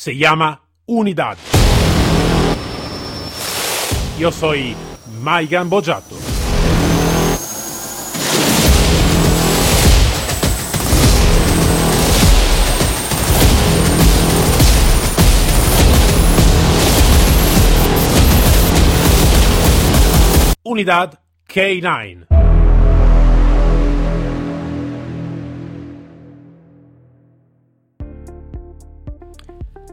se llama Unidad. Yo soy Maigan Bojato. Unidad K9.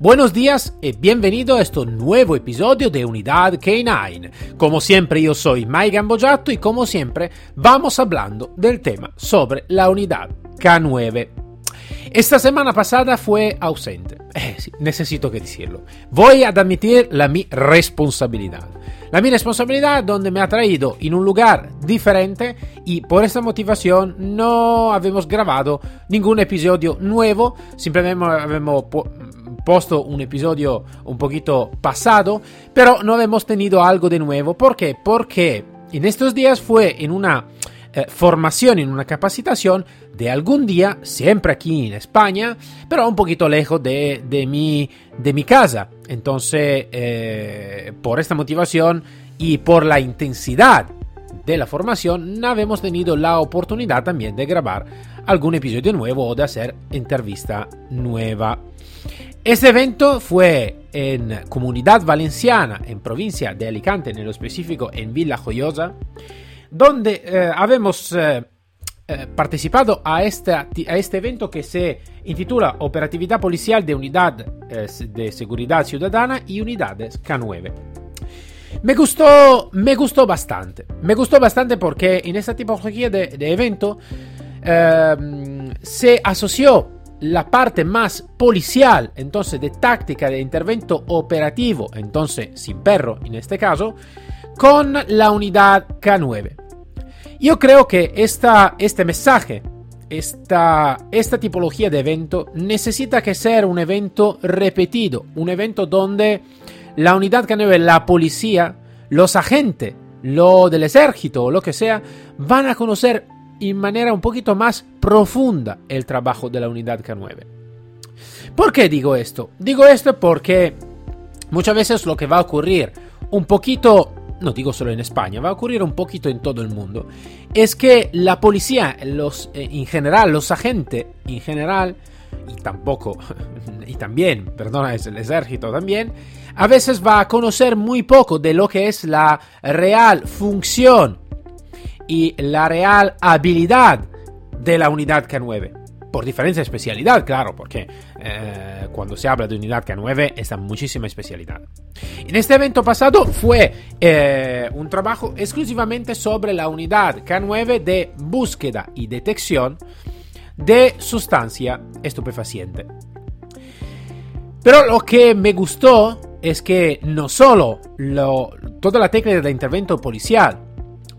Buenos días y bienvenido a este nuevo episodio de Unidad K9. Como siempre yo soy Mike Gambojato y como siempre vamos hablando del tema sobre la unidad K9. Esta semana pasada fue ausente. Eh, necesito que decirlo. Voy a admitir la mi responsabilidad. La mi responsabilidad donde me ha traído en un lugar diferente y por esta motivación no habíamos grabado ningún episodio nuevo, simplemente habíamos posto un episodio un poquito pasado, pero no hemos tenido algo de nuevo. ¿Por qué? Porque en estos días fue en una eh, formación, en una capacitación de algún día, siempre aquí en España, pero un poquito lejos de, de, mi, de mi casa. Entonces, eh, por esta motivación y por la intensidad de la formación, no hemos tenido la oportunidad también de grabar algún episodio nuevo o de hacer entrevista nueva. Este evento fue en Comunidad Valenciana, en provincia de Alicante, en lo específico en Villa Joyosa, donde eh, habemos eh, eh, participado a, esta, a este evento que se intitula Operatividad Policial de Unidad de Seguridad Ciudadana y Unidades K9. Me gustó, me gustó bastante. Me gustó bastante porque en esta tipología de, de evento eh, se asoció la parte más policial, entonces de táctica de intervento operativo, entonces sin perro en este caso, con la unidad K9. Yo creo que esta, este mensaje, esta, esta tipología de evento necesita que ser un evento repetido, un evento donde la unidad K9, la policía, los agentes, lo del ejército o lo que sea, van a conocer en manera un poquito más profunda el trabajo de la unidad K9. ¿Por qué digo esto? Digo esto porque muchas veces lo que va a ocurrir un poquito, no digo solo en España, va a ocurrir un poquito en todo el mundo, es que la policía, eh, en general, los agentes en general, y tampoco, y también, perdona, es el ejército también, a veces va a conocer muy poco de lo que es la real función y la real habilidad de la unidad K9. Por diferencia de especialidad, claro, porque eh, cuando se habla de unidad K9 está muchísima especialidad. En este evento pasado fue eh, un trabajo exclusivamente sobre la unidad K9 de búsqueda y detección de sustancia estupefaciente. Pero lo que me gustó es que no solo lo, toda la técnica de intervento policial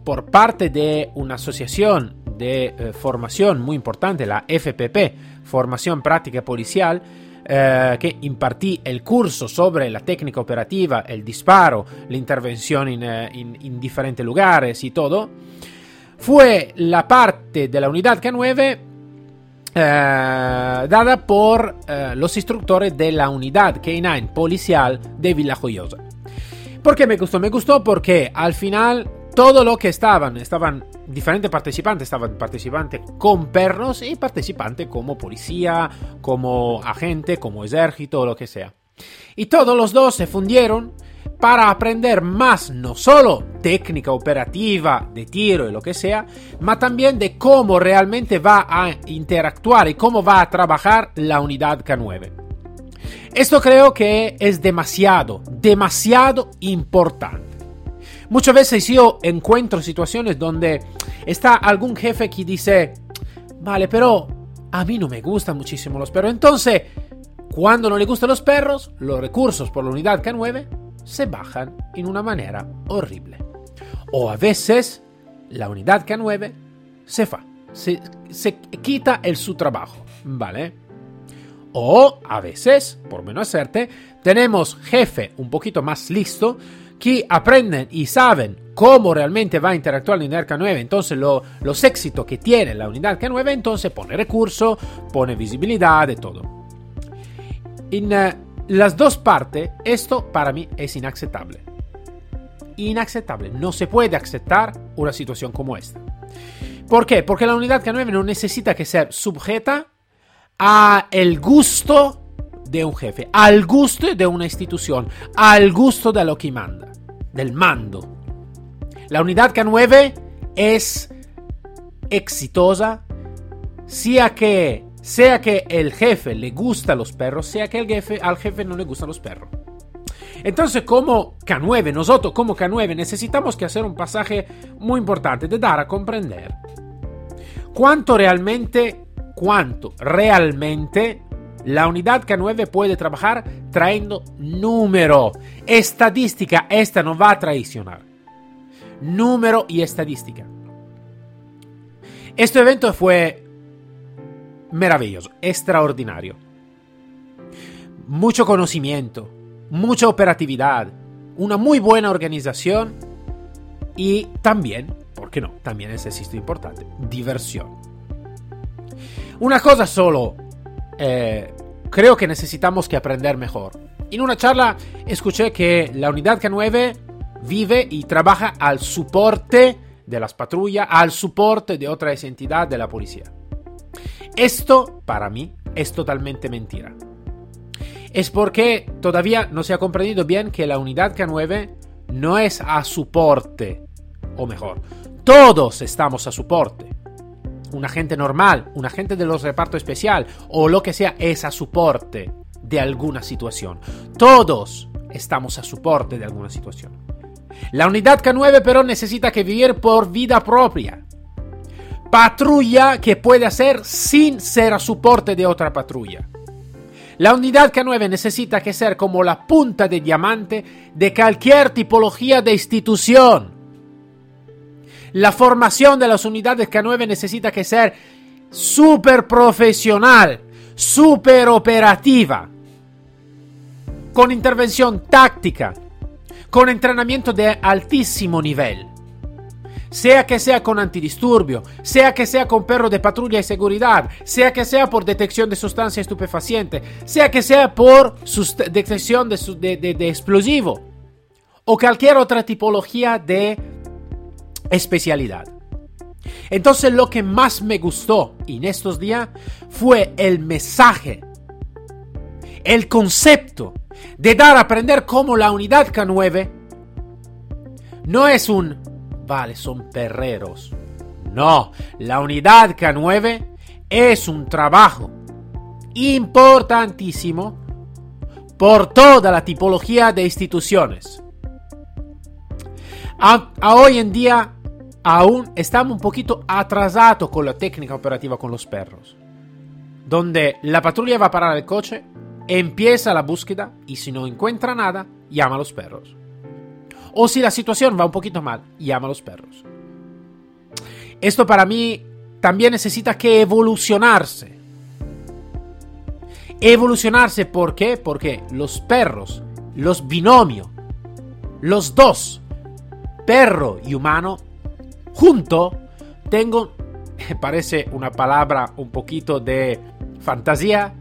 por parte de una asociación de eh, formación muy importante, la FPP, Formación Práctica Policial, eh, que impartí el curso sobre la técnica operativa, el disparo, la intervención en, eh, en, en diferentes lugares y todo, fue la parte de la unidad K9 eh, dada por eh, los instructores de la unidad K9 policial de Villa Joyosa. ¿Por qué me gustó? Me gustó porque al final todo lo que estaban, estaban diferentes participantes, estaban participantes con perros y participantes como policía, como agente, como ejército, lo que sea. Y todos los dos se fundieron para aprender más no solo técnica operativa de tiro y lo que sea, ma también de cómo realmente va a interactuar y cómo va a trabajar la unidad K9. Esto creo que es demasiado, demasiado importante. Muchas veces yo encuentro situaciones donde está algún jefe que dice, vale, pero a mí no me gustan muchísimo los perros. Entonces, cuando no le gustan los perros, los recursos por la unidad K9 se bajan en una manera horrible. O a veces la unidad K9 se fa, se, se quita el su trabajo, ¿vale? O a veces, por menos hacerte, tenemos jefe un poquito más listo que aprenden y saben cómo realmente va a interactuar la unidad K9, entonces lo, los éxitos que tiene la unidad K9, entonces pone recurso, pone visibilidad y todo. En, uh, las dos partes, esto para mí es inaceptable. Inaceptable. No se puede aceptar una situación como esta. ¿Por qué? Porque la unidad K9 no necesita que ser sujeta a el gusto de un jefe, al gusto de una institución, al gusto de lo que manda, del mando. La unidad K9 es exitosa sea que sea que el jefe le gusta los perros, sea que el jefe, al jefe no le gustan los perros. Entonces, como K9, nosotros como K9 necesitamos que hacer un pasaje muy importante de dar a comprender cuánto realmente, cuánto realmente la unidad K9 puede trabajar trayendo número, estadística, esta no va a traicionar. Número y estadística. Este evento fue maravilloso, extraordinario. Mucho conocimiento, mucha operatividad, una muy buena organización y también, ¿por qué no? También es esto importante, diversión. Una cosa solo, eh, creo que necesitamos que aprender mejor. En una charla escuché que la unidad K9 vive y trabaja al soporte de las patrullas, al soporte de otras entidades de la policía. Esto, para mí, es totalmente mentira. Es porque todavía no se ha comprendido bien que la unidad K9 no es a soporte, o mejor, todos estamos a soporte. Un agente normal, un agente de los repartos especial o lo que sea es a soporte de alguna situación. Todos estamos a soporte de alguna situación. La unidad K9 pero necesita que vivir por vida propia patrulla que puede hacer sin ser a soporte de otra patrulla. La unidad K9 necesita que ser como la punta de diamante de cualquier tipología de institución. La formación de las unidades K9 necesita que ser súper profesional, súper operativa, con intervención táctica, con entrenamiento de altísimo nivel. Sea que sea con antidisturbio, sea que sea con perro de patrulla y seguridad, sea que sea por detección de sustancia estupefaciente, sea que sea por detección de, de explosivo o cualquier otra tipología de especialidad. Entonces lo que más me gustó en estos días fue el mensaje, el concepto de dar a aprender cómo la unidad K9 no es un vale, son perreros. No, la unidad K9 es un trabajo importantísimo por toda la tipología de instituciones. A, hoy en día aún estamos un poquito atrasados con la técnica operativa con los perros, donde la patrulla va a parar el coche, empieza la búsqueda y si no encuentra nada, llama a los perros. O si la situación va un poquito mal, llama a los perros. Esto para mí también necesita que evolucionarse. Evolucionarse, ¿por qué? Porque los perros, los binomios, los dos, perro y humano, junto, tengo, parece una palabra un poquito de fantasía,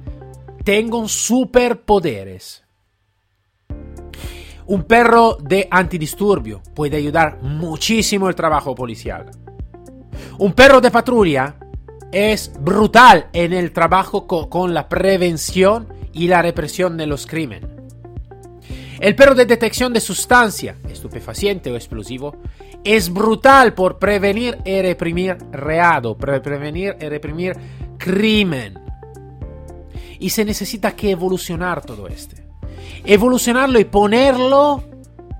tengo superpoderes. Un perro de antidisturbio puede ayudar muchísimo el trabajo policial. Un perro de patrulla es brutal en el trabajo con la prevención y la represión de los crímenes. El perro de detección de sustancia, estupefaciente o explosivo, es brutal por prevenir y reprimir reado, prevenir y reprimir crimen. Y se necesita que evolucionar todo este evolucionarlo y ponerlo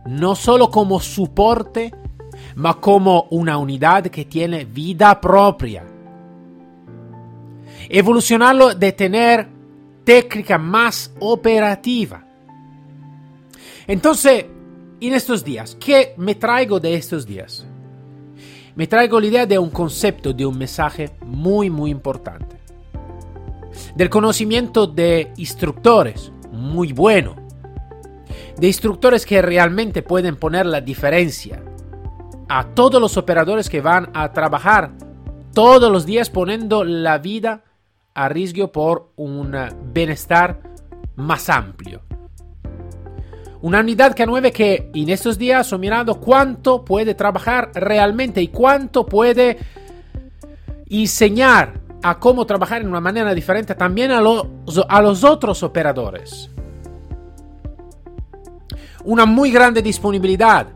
no solo como soporte, ma como una unidad que tiene vida propia. Evolucionarlo de tener técnica más operativa. Entonces, en estos días, ¿qué me traigo de estos días? Me traigo la idea de un concepto, de un mensaje muy, muy importante. Del conocimiento de instructores, muy bueno de instructores que realmente pueden poner la diferencia. A todos los operadores que van a trabajar todos los días poniendo la vida a riesgo por un bienestar más amplio, Una unidad K9 que en estos días he mirado cuánto puede trabajar realmente y cuánto puede enseñar a cómo trabajar en una manera diferente también a los, a los otros operadores. Una muy grande disponibilidad.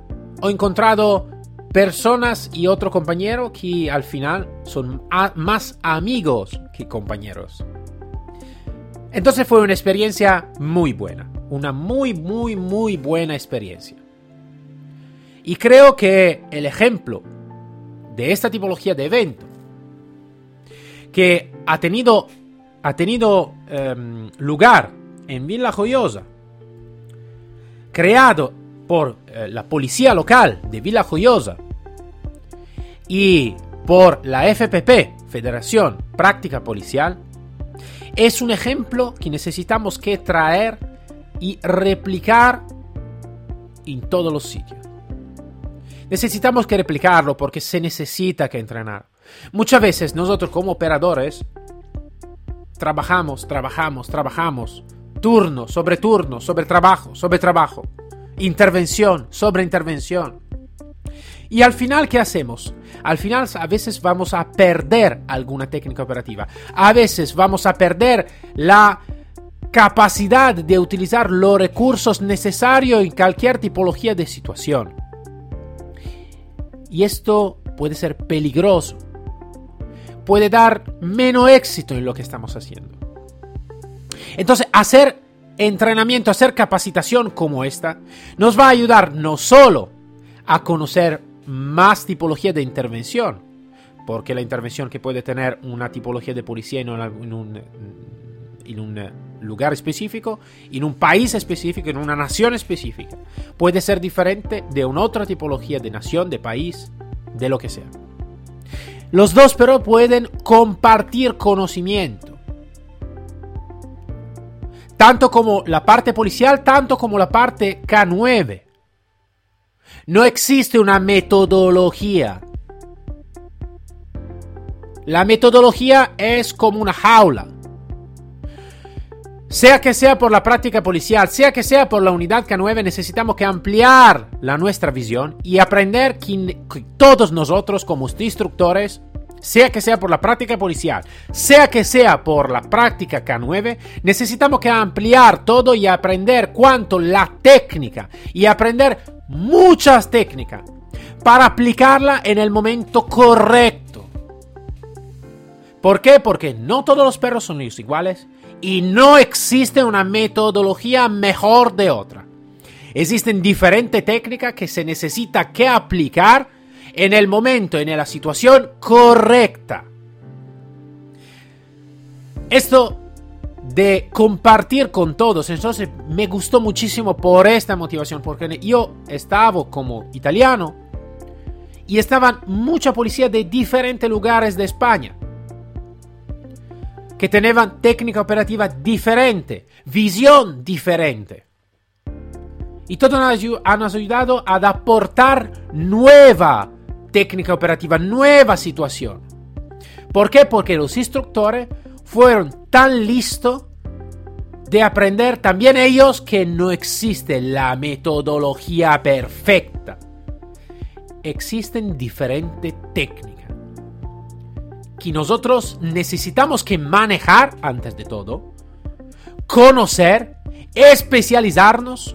He encontrado personas y otro compañero que al final son más amigos que compañeros. Entonces fue una experiencia muy buena, una muy, muy, muy buena experiencia. Y creo que el ejemplo de esta tipología de evento, que ha tenido, ha tenido um, lugar en Villa Joyosa, creado por eh, la policía local de Villa Joyosa y por la FPP, Federación Práctica Policial, es un ejemplo que necesitamos que traer y replicar en todos los sitios. Necesitamos que replicarlo porque se necesita que entrenar. Muchas veces nosotros como operadores trabajamos, trabajamos, trabajamos, turno sobre turno, sobre trabajo, sobre trabajo, intervención sobre intervención. Y al final, ¿qué hacemos? Al final a veces vamos a perder alguna técnica operativa. A veces vamos a perder la capacidad de utilizar los recursos necesarios en cualquier tipología de situación. Y esto puede ser peligroso. Puede dar menos éxito en lo que estamos haciendo. Entonces, hacer entrenamiento, hacer capacitación como esta, nos va a ayudar no solo a conocer más tipología de intervención, porque la intervención que puede tener una tipología de policía en, un, en un lugar específico, en un país específico, en una nación específica, puede ser diferente de una otra tipología de nación, de país, de lo que sea. Los dos pero pueden compartir conocimiento. Tanto como la parte policial, tanto como la parte K9. No existe una metodología. La metodología es como una jaula. Sea que sea por la práctica policial, sea que sea por la unidad K9, necesitamos que ampliar la nuestra visión y aprender que, todos nosotros como instructores, sea que sea por la práctica policial, sea que sea por la práctica K9, necesitamos que ampliar todo y aprender cuánto la técnica y aprender muchas técnicas para aplicarla en el momento correcto. ¿Por qué? Porque no todos los perros son iguales y no existe una metodología mejor de otra. Existen diferentes técnicas que se necesita que aplicar en el momento, en la situación correcta. Esto de compartir con todos. Entonces me gustó muchísimo por esta motivación, porque yo estaba como italiano y estaban mucha policía de diferentes lugares de España que tenían técnica operativa diferente, visión diferente. Y todos han ayudado a aportar nueva técnica operativa, nueva situación. ¿Por qué? Porque los instructores fueron tan listos de aprender también ellos que no existe la metodología perfecta. Existen diferentes técnicas que nosotros necesitamos que manejar antes de todo, conocer, especializarnos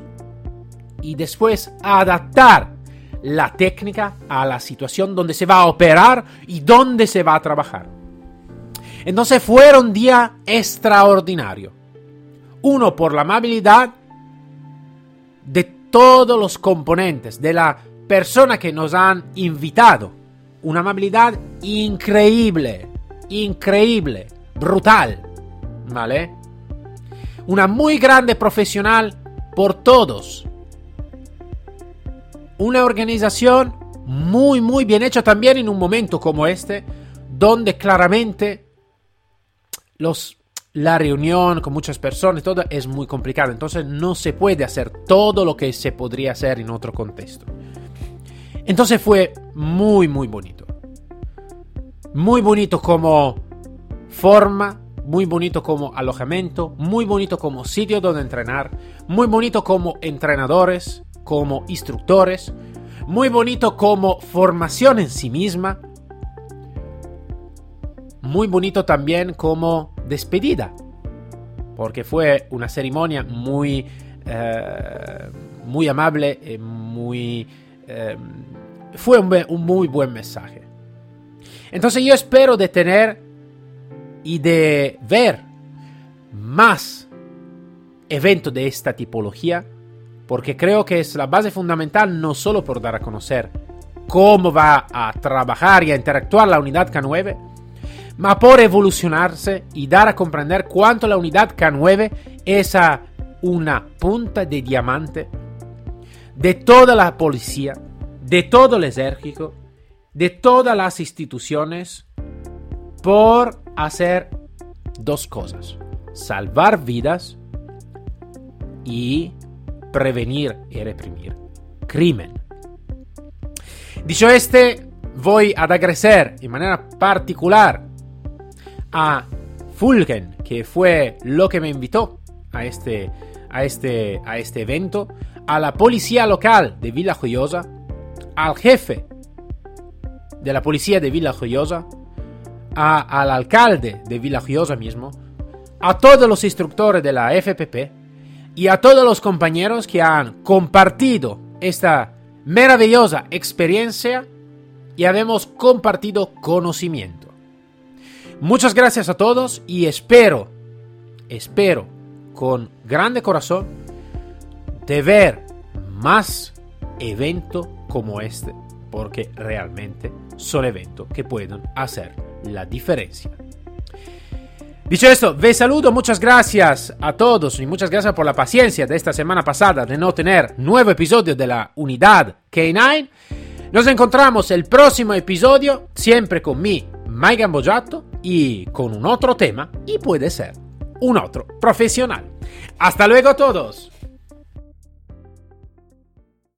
y después adaptar la técnica a la situación donde se va a operar y donde se va a trabajar. Entonces fue un día extraordinario. Uno por la amabilidad de todos los componentes, de la persona que nos han invitado. Una amabilidad increíble, increíble, brutal. ¿Vale? Una muy grande profesional por todos. Una organización muy, muy bien hecha también en un momento como este, donde claramente los, la reunión con muchas personas, todo es muy complicado. Entonces no se puede hacer todo lo que se podría hacer en otro contexto. Entonces fue muy, muy bonito. Muy bonito como forma, muy bonito como alojamiento, muy bonito como sitio donde entrenar, muy bonito como entrenadores, como instructores, muy bonito como formación en sí misma, muy bonito también como despedida, porque fue una ceremonia muy, eh, muy amable, y muy, eh, fue un, muy buen mensaje. Entonces yo espero de tener y de ver más eventos de esta tipología, porque creo que es la base fundamental no solo por dar a conocer cómo va a trabajar y a interactuar la unidad K9, ma por evolucionarse y dar a comprender cuánto la unidad K9 es una punta de diamante de toda la policía, de todo el ejército, de todas las instituciones, por hacer dos cosas. Salvar vidas y prevenir y reprimir crimen. Dicho este, voy a agradecer en manera particular a Fulgen, que fue lo que me invitó a este, a este, a este evento, a la policía local de Villa Joyosa, al jefe de la policía de Villa Joyosa, al alcalde de Villa Joyosa mismo, a todos los instructores de la FPP y a todos los compañeros que han compartido esta maravillosa experiencia y habemos compartido conocimiento. Muchas gracias a todos y espero, espero con grande corazón de ver más eventos como este, porque realmente son eventos que pueden hacer la diferencia. Dicho esto, ve saludo, muchas gracias a todos y muchas gracias por la paciencia de esta semana pasada de no tener nuevo episodio de la unidad K9. Nos encontramos el próximo episodio, siempre con mi Mike Gambojato y con un otro tema y puede ser un otro profesional. Hasta luego todos.